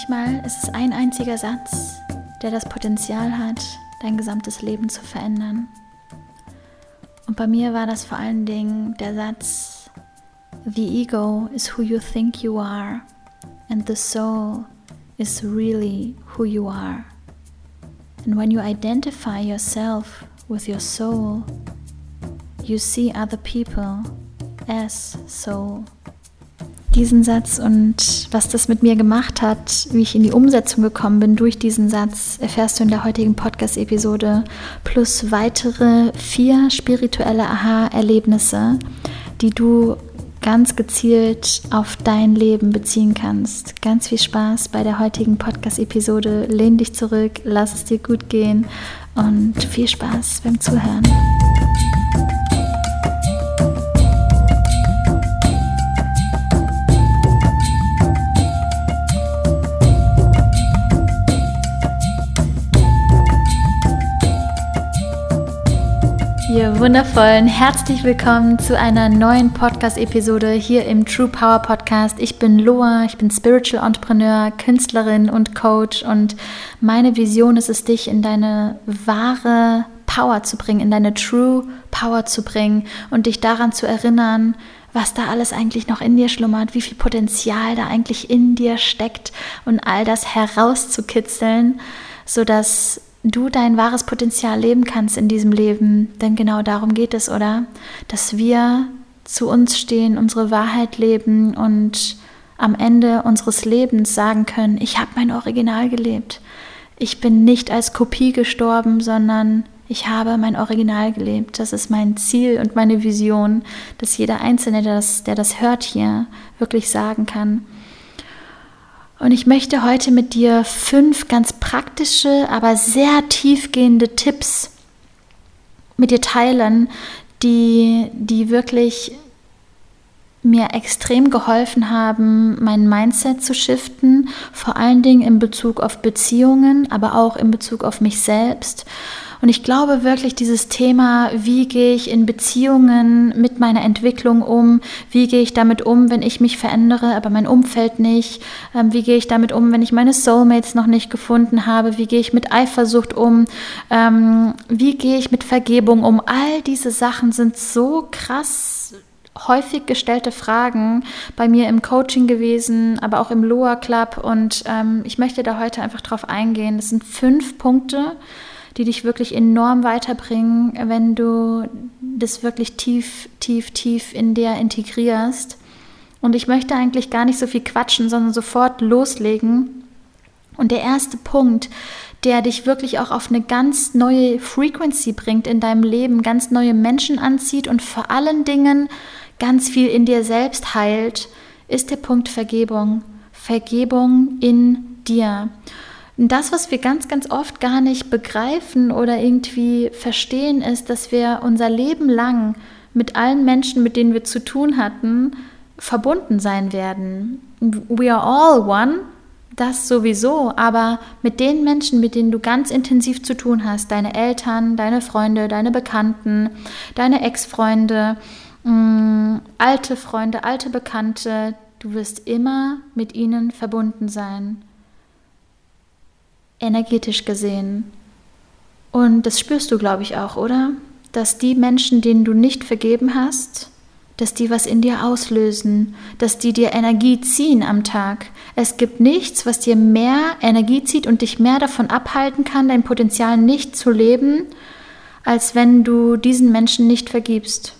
Manchmal ist es ein einziger Satz, der das Potenzial hat, dein gesamtes Leben zu verändern. Und bei mir war das vor allen Dingen der Satz, The ego is who you think you are and the soul is really who you are. And when you identify yourself with your soul, you see other people as soul diesen Satz und was das mit mir gemacht hat, wie ich in die Umsetzung gekommen bin durch diesen Satz, erfährst du in der heutigen Podcast-Episode plus weitere vier spirituelle Aha-Erlebnisse, die du ganz gezielt auf dein Leben beziehen kannst. Ganz viel Spaß bei der heutigen Podcast-Episode. Lehn dich zurück, lass es dir gut gehen und viel Spaß beim Zuhören. Wundervollen, herzlich willkommen zu einer neuen Podcast-Episode hier im True Power Podcast. Ich bin Loa, ich bin Spiritual Entrepreneur, Künstlerin und Coach und meine Vision ist es, dich in deine wahre Power zu bringen, in deine True Power zu bringen und dich daran zu erinnern, was da alles eigentlich noch in dir schlummert, wie viel Potenzial da eigentlich in dir steckt und all das herauszukitzeln, sodass du dein wahres Potenzial leben kannst in diesem Leben. Denn genau darum geht es, oder? Dass wir zu uns stehen, unsere Wahrheit leben und am Ende unseres Lebens sagen können, ich habe mein Original gelebt. Ich bin nicht als Kopie gestorben, sondern ich habe mein Original gelebt. Das ist mein Ziel und meine Vision, dass jeder Einzelne, der das, der das hört hier, wirklich sagen kann. Und ich möchte heute mit dir fünf ganz praktische, aber sehr tiefgehende Tipps mit dir teilen, die, die wirklich mir extrem geholfen haben, mein Mindset zu shiften, vor allen Dingen in Bezug auf Beziehungen, aber auch in Bezug auf mich selbst und ich glaube wirklich, dieses Thema, wie gehe ich in Beziehungen mit meiner Entwicklung um, wie gehe ich damit um, wenn ich mich verändere, aber mein Umfeld nicht, ähm, wie gehe ich damit um, wenn ich meine Soulmates noch nicht gefunden habe, wie gehe ich mit Eifersucht um, ähm, wie gehe ich mit Vergebung um. All diese Sachen sind so krass häufig gestellte Fragen bei mir im Coaching gewesen, aber auch im Loa Club. Und ähm, ich möchte da heute einfach drauf eingehen. Das sind fünf Punkte, die dich wirklich enorm weiterbringen, wenn du das wirklich tief, tief, tief in dir integrierst. Und ich möchte eigentlich gar nicht so viel quatschen, sondern sofort loslegen. Und der erste Punkt, der dich wirklich auch auf eine ganz neue Frequency bringt in deinem Leben, ganz neue Menschen anzieht und vor allen Dingen ganz viel in dir selbst heilt, ist der Punkt Vergebung. Vergebung in dir. Das, was wir ganz, ganz oft gar nicht begreifen oder irgendwie verstehen, ist, dass wir unser Leben lang mit allen Menschen, mit denen wir zu tun hatten, verbunden sein werden. We are all one, das sowieso, aber mit den Menschen, mit denen du ganz intensiv zu tun hast, deine Eltern, deine Freunde, deine Bekannten, deine Ex-Freunde, mm, alte Freunde, alte Bekannte, du wirst immer mit ihnen verbunden sein energetisch gesehen. Und das spürst du, glaube ich, auch, oder? Dass die Menschen, denen du nicht vergeben hast, dass die was in dir auslösen, dass die dir Energie ziehen am Tag. Es gibt nichts, was dir mehr Energie zieht und dich mehr davon abhalten kann, dein Potenzial nicht zu leben, als wenn du diesen Menschen nicht vergibst.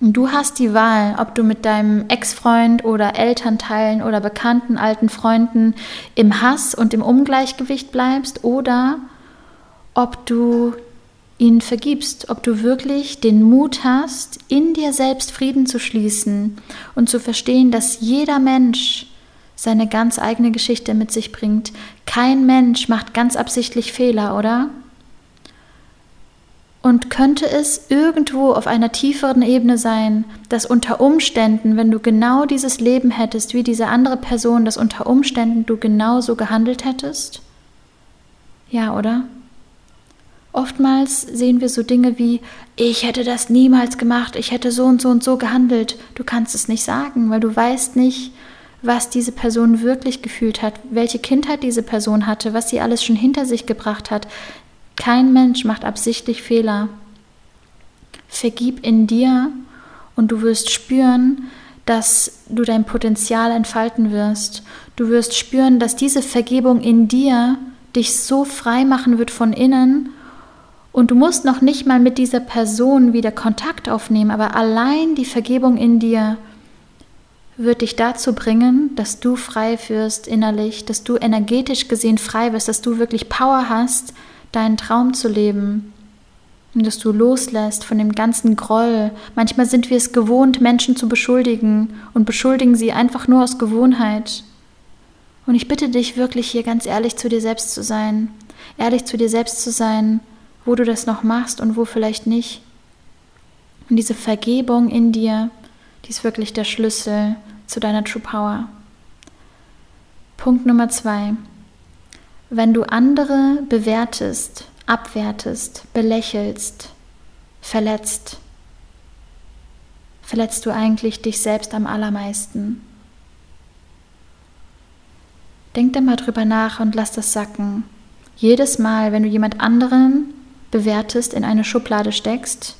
Und du hast die Wahl, ob du mit deinem Ex-Freund oder Elternteilen oder bekannten alten Freunden im Hass und im Ungleichgewicht bleibst oder ob du ihnen vergibst, ob du wirklich den Mut hast, in dir selbst Frieden zu schließen und zu verstehen, dass jeder Mensch seine ganz eigene Geschichte mit sich bringt. Kein Mensch macht ganz absichtlich Fehler, oder? Und könnte es irgendwo auf einer tieferen Ebene sein, dass unter Umständen, wenn du genau dieses Leben hättest wie diese andere Person, dass unter Umständen du genauso gehandelt hättest? Ja, oder? Oftmals sehen wir so Dinge wie, ich hätte das niemals gemacht, ich hätte so und so und so gehandelt. Du kannst es nicht sagen, weil du weißt nicht, was diese Person wirklich gefühlt hat, welche Kindheit diese Person hatte, was sie alles schon hinter sich gebracht hat. Kein Mensch macht absichtlich Fehler. Vergib in dir und du wirst spüren, dass du dein Potenzial entfalten wirst. Du wirst spüren, dass diese Vergebung in dir dich so frei machen wird von innen und du musst noch nicht mal mit dieser Person wieder Kontakt aufnehmen, aber allein die Vergebung in dir wird dich dazu bringen, dass du frei wirst innerlich, dass du energetisch gesehen frei wirst, dass du wirklich Power hast, deinen Traum zu leben. Und dass du loslässt von dem ganzen Groll. Manchmal sind wir es gewohnt, Menschen zu beschuldigen und beschuldigen sie einfach nur aus Gewohnheit. Und ich bitte dich wirklich hier ganz ehrlich zu dir selbst zu sein. Ehrlich zu dir selbst zu sein, wo du das noch machst und wo vielleicht nicht. Und diese Vergebung in dir, die ist wirklich der Schlüssel zu deiner True Power. Punkt Nummer zwei. Wenn du andere bewertest, abwertest, belächelst, verletzt, verletzt du eigentlich dich selbst am allermeisten. Denk da mal drüber nach und lass das sacken. Jedes Mal, wenn du jemand anderen bewertest, in eine Schublade steckst,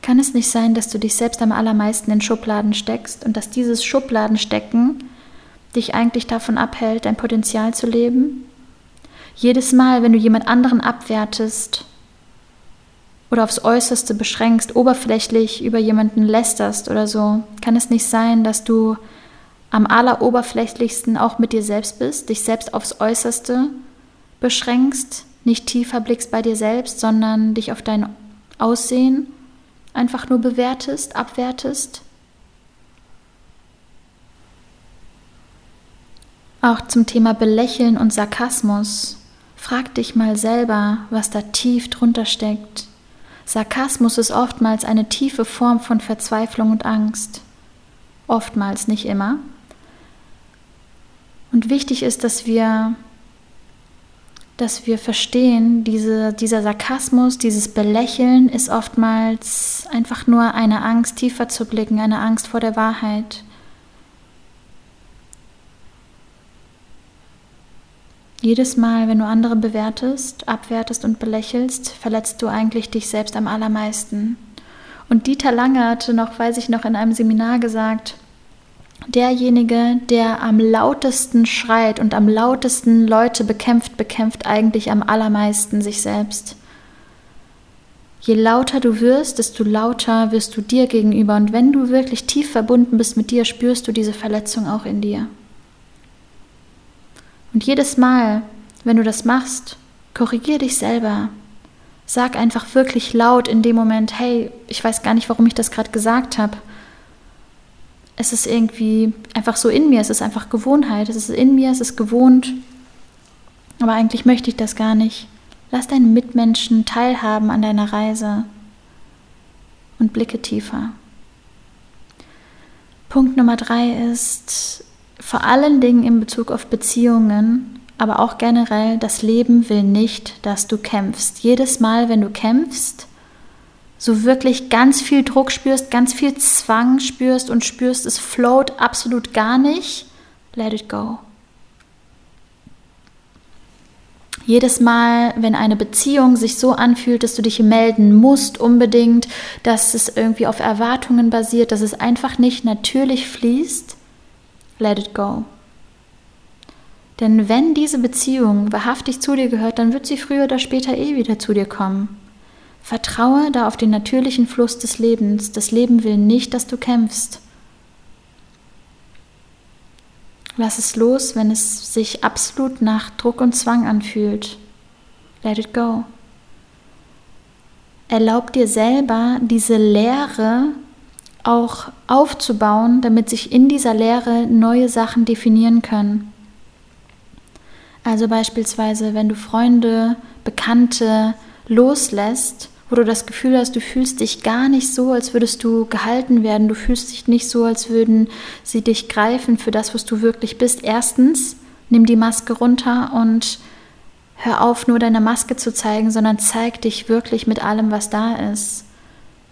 kann es nicht sein, dass du dich selbst am allermeisten in Schubladen steckst und dass dieses Schubladenstecken dich eigentlich davon abhält, dein Potenzial zu leben? Jedes Mal, wenn du jemand anderen abwertest oder aufs Äußerste beschränkst, oberflächlich über jemanden lästerst oder so, kann es nicht sein, dass du am alleroberflächlichsten auch mit dir selbst bist, dich selbst aufs Äußerste beschränkst, nicht tiefer blickst bei dir selbst, sondern dich auf dein Aussehen einfach nur bewertest, abwertest. Auch zum Thema Belächeln und Sarkasmus. Frag dich mal selber, was da tief drunter steckt. Sarkasmus ist oftmals eine tiefe Form von Verzweiflung und Angst. Oftmals, nicht immer. Und wichtig ist, dass wir dass wir verstehen, diese, dieser Sarkasmus, dieses Belächeln ist oftmals einfach nur eine Angst, tiefer zu blicken, eine Angst vor der Wahrheit. Jedes Mal, wenn du andere bewertest, abwertest und belächelst, verletzt du eigentlich dich selbst am allermeisten. Und Dieter Lange hatte noch, weiß ich noch, in einem Seminar gesagt, derjenige, der am lautesten schreit und am lautesten Leute bekämpft, bekämpft eigentlich am allermeisten sich selbst. Je lauter du wirst, desto lauter wirst du dir gegenüber. Und wenn du wirklich tief verbunden bist mit dir, spürst du diese Verletzung auch in dir. Und jedes Mal, wenn du das machst, korrigier dich selber. Sag einfach wirklich laut in dem Moment, hey, ich weiß gar nicht, warum ich das gerade gesagt habe es ist irgendwie einfach so in mir, es ist einfach Gewohnheit, es ist in mir, es ist gewohnt, aber eigentlich möchte ich das gar nicht. Lass deinen Mitmenschen teilhaben an deiner Reise und blicke tiefer. Punkt Nummer drei ist vor allen Dingen in Bezug auf Beziehungen, aber auch generell, das Leben will nicht, dass du kämpfst. Jedes Mal, wenn du kämpfst, so wirklich ganz viel Druck spürst, ganz viel Zwang spürst und spürst, es float absolut gar nicht, let it go. Jedes Mal, wenn eine Beziehung sich so anfühlt, dass du dich melden musst unbedingt, dass es irgendwie auf Erwartungen basiert, dass es einfach nicht natürlich fließt, let it go. Denn wenn diese Beziehung wahrhaftig zu dir gehört, dann wird sie früher oder später eh wieder zu dir kommen. Vertraue da auf den natürlichen Fluss des Lebens. Das Leben will nicht, dass du kämpfst. Lass es los, wenn es sich absolut nach Druck und Zwang anfühlt. Let it go. Erlaub dir selber, diese Leere auch aufzubauen, damit sich in dieser Leere neue Sachen definieren können. Also beispielsweise, wenn du Freunde, Bekannte loslässt, wo du das Gefühl hast, du fühlst dich gar nicht so, als würdest du gehalten werden, du fühlst dich nicht so, als würden sie dich greifen für das, was du wirklich bist. Erstens, nimm die Maske runter und hör auf, nur deine Maske zu zeigen, sondern zeig dich wirklich mit allem, was da ist.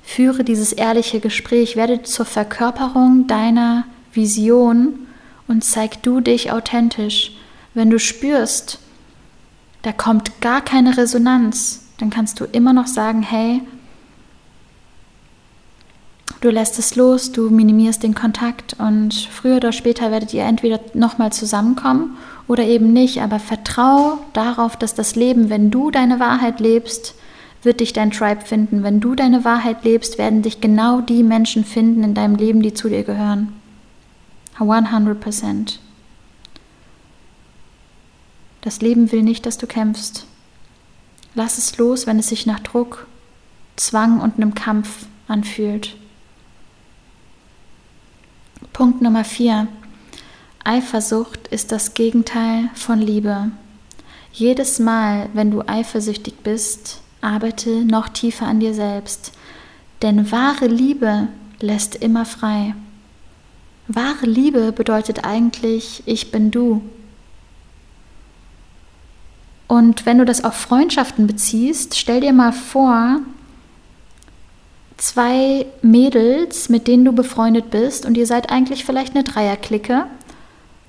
Führe dieses ehrliche Gespräch, werde zur Verkörperung deiner Vision und zeig du dich authentisch. Wenn du spürst, da kommt gar keine Resonanz, dann kannst du immer noch sagen, hey, du lässt es los, du minimierst den Kontakt und früher oder später werdet ihr entweder nochmal zusammenkommen oder eben nicht, aber vertrau darauf, dass das Leben, wenn du deine Wahrheit lebst, wird dich dein Tribe finden. Wenn du deine Wahrheit lebst, werden dich genau die Menschen finden in deinem Leben, die zu dir gehören. 100%. Das Leben will nicht, dass du kämpfst. Lass es los, wenn es sich nach Druck, Zwang und einem Kampf anfühlt. Punkt Nummer 4. Eifersucht ist das Gegenteil von Liebe. Jedes Mal, wenn du eifersüchtig bist, arbeite noch tiefer an dir selbst. Denn wahre Liebe lässt immer frei. Wahre Liebe bedeutet eigentlich, ich bin du. Und wenn du das auf Freundschaften beziehst, stell dir mal vor, zwei Mädels, mit denen du befreundet bist und ihr seid eigentlich vielleicht eine Dreierklicke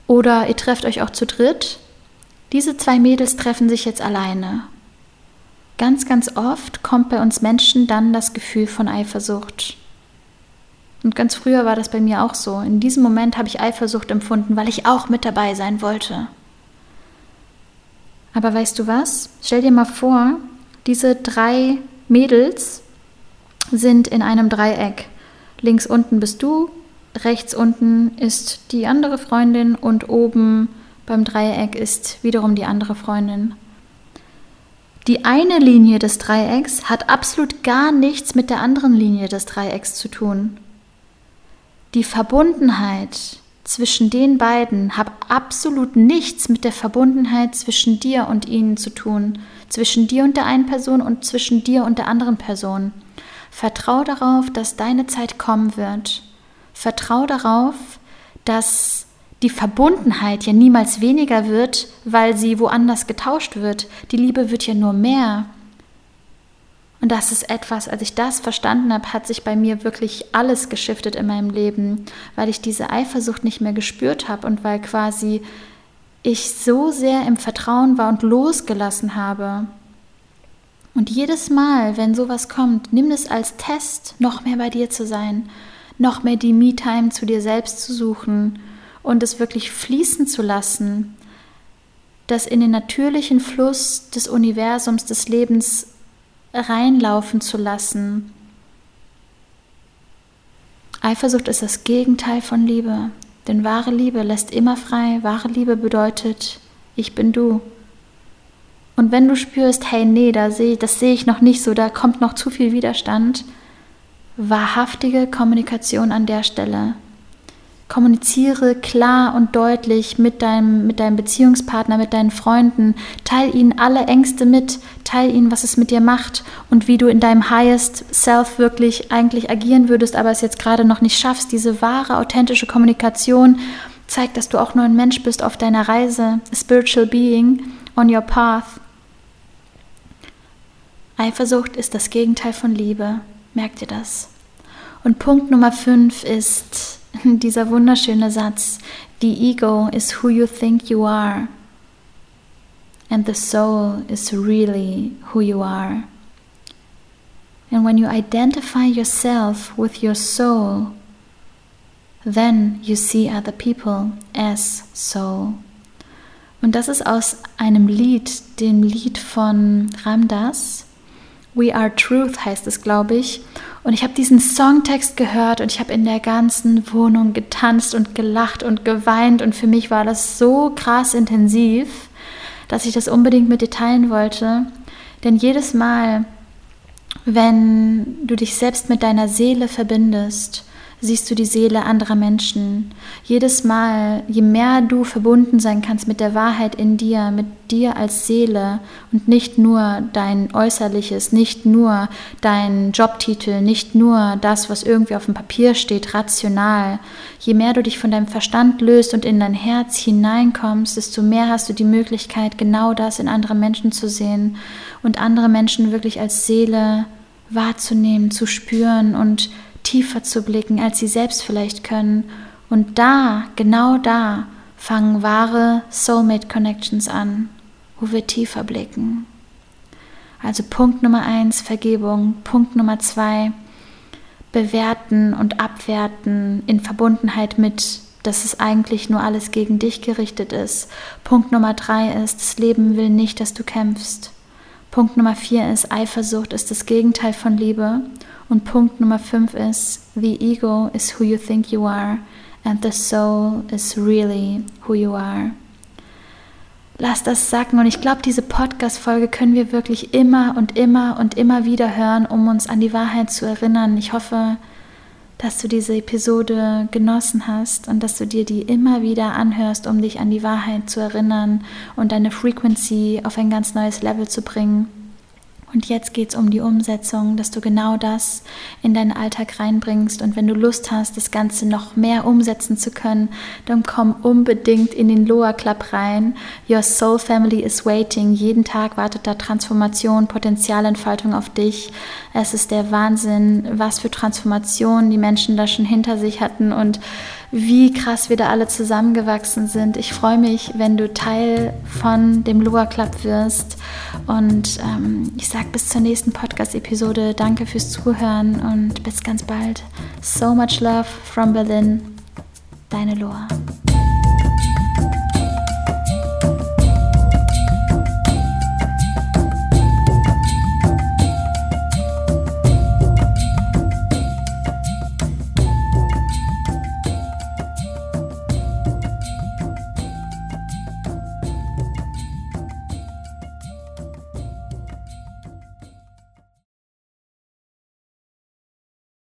oder ihr trefft euch auch zu dritt. Diese zwei Mädels treffen sich jetzt alleine. Ganz, ganz oft kommt bei uns Menschen dann das Gefühl von Eifersucht. Und ganz früher war das bei mir auch so. In diesem Moment habe ich Eifersucht empfunden, weil ich auch mit dabei sein wollte. Aber weißt du was? Stell dir mal vor, diese drei Mädels sind in einem Dreieck. Links unten bist du, rechts unten ist die andere Freundin und oben beim Dreieck ist wiederum die andere Freundin. Die eine Linie des Dreiecks hat absolut gar nichts mit der anderen Linie des Dreiecks zu tun. Die Verbundenheit zwischen den beiden hat absolut nichts mit der Verbundenheit zwischen dir und ihnen zu tun, zwischen dir und der einen Person und zwischen dir und der anderen Person. Vertrau darauf, dass deine Zeit kommen wird. Vertrau darauf, dass die Verbundenheit ja niemals weniger wird, weil sie woanders getauscht wird. Die Liebe wird ja nur mehr. Und das ist etwas, als ich das verstanden habe, hat sich bei mir wirklich alles geschiftet in meinem Leben, weil ich diese Eifersucht nicht mehr gespürt habe und weil quasi ich so sehr im Vertrauen war und losgelassen habe. Und jedes Mal, wenn sowas kommt, nimm es als Test, noch mehr bei dir zu sein, noch mehr die Me-Time zu dir selbst zu suchen und es wirklich fließen zu lassen, das in den natürlichen Fluss des Universums, des Lebens reinlaufen zu lassen. Eifersucht ist das Gegenteil von Liebe, denn wahre Liebe lässt immer frei. Wahre Liebe bedeutet, ich bin du. Und wenn du spürst, hey, nee, da seh, das sehe ich noch nicht so, da kommt noch zu viel Widerstand, wahrhaftige Kommunikation an der Stelle. Kommuniziere klar und deutlich mit deinem, mit deinem Beziehungspartner, mit deinen Freunden. Teil ihnen alle Ängste mit. Teil ihnen, was es mit dir macht und wie du in deinem Highest Self wirklich eigentlich agieren würdest, aber es jetzt gerade noch nicht schaffst. Diese wahre, authentische Kommunikation zeigt, dass du auch nur ein Mensch bist auf deiner Reise, a spiritual being on your path. Eifersucht ist das Gegenteil von Liebe. Merkt ihr das? Und Punkt Nummer 5 ist, dieser wunderschöne Satz, the ego is who you think you are and the soul is really who you are. And when you identify yourself with your soul, then you see other people as soul. Und das ist aus einem Lied, dem Lied von Ramdas. We Are Truth heißt es, glaube ich. Und ich habe diesen Songtext gehört und ich habe in der ganzen Wohnung getanzt und gelacht und geweint. Und für mich war das so krass intensiv, dass ich das unbedingt mit dir teilen wollte. Denn jedes Mal, wenn du dich selbst mit deiner Seele verbindest, siehst du die Seele anderer Menschen. Jedes Mal, je mehr du verbunden sein kannst mit der Wahrheit in dir, mit dir als Seele und nicht nur dein Äußerliches, nicht nur dein Jobtitel, nicht nur das, was irgendwie auf dem Papier steht, rational. Je mehr du dich von deinem Verstand löst und in dein Herz hineinkommst, desto mehr hast du die Möglichkeit, genau das in andere Menschen zu sehen und andere Menschen wirklich als Seele wahrzunehmen, zu spüren und tiefer zu blicken, als sie selbst vielleicht können Und da, genau da, fangen wahre Soulmate Connections an, wo wir tiefer blicken. Also Punkt Nummer eins, Vergebung. Punkt Nummer zwei, bewerten und abwerten in Verbundenheit mit, dass es eigentlich nur alles gegen dich gerichtet ist. Punkt Nummer drei ist, das Leben will nicht, dass du kämpfst. Punkt Nummer vier ist, Eifersucht ist das Gegenteil von Liebe. Und Punkt Nummer fünf ist, the ego is who you think you are and the soul is really who you are. Lass das sacken und ich glaube, diese Podcast-Folge können wir wirklich immer und immer und immer wieder hören, um uns an die Wahrheit zu erinnern. Ich hoffe, dass du diese Episode genossen hast und dass du dir die immer wieder anhörst, um dich an die Wahrheit zu erinnern und deine Frequency auf ein ganz neues Level zu bringen. Und jetzt geht es um die Umsetzung, dass du genau das in deinen Alltag reinbringst. Und wenn du Lust hast, das Ganze noch mehr umsetzen zu können, dann komm unbedingt in den Loa Club rein. Your Soul Family is waiting. Jeden Tag wartet da Transformation, Potenzialentfaltung auf dich. Es ist der Wahnsinn, was für Transformationen die Menschen da schon hinter sich hatten und wie krass wir da alle zusammengewachsen sind. Ich freue mich, wenn du Teil von dem Loa Club wirst. Und ähm, ich sage bis zur nächsten Podcast-Episode. Danke fürs Zuhören und bis ganz bald. So much love from Berlin. Deine Loa.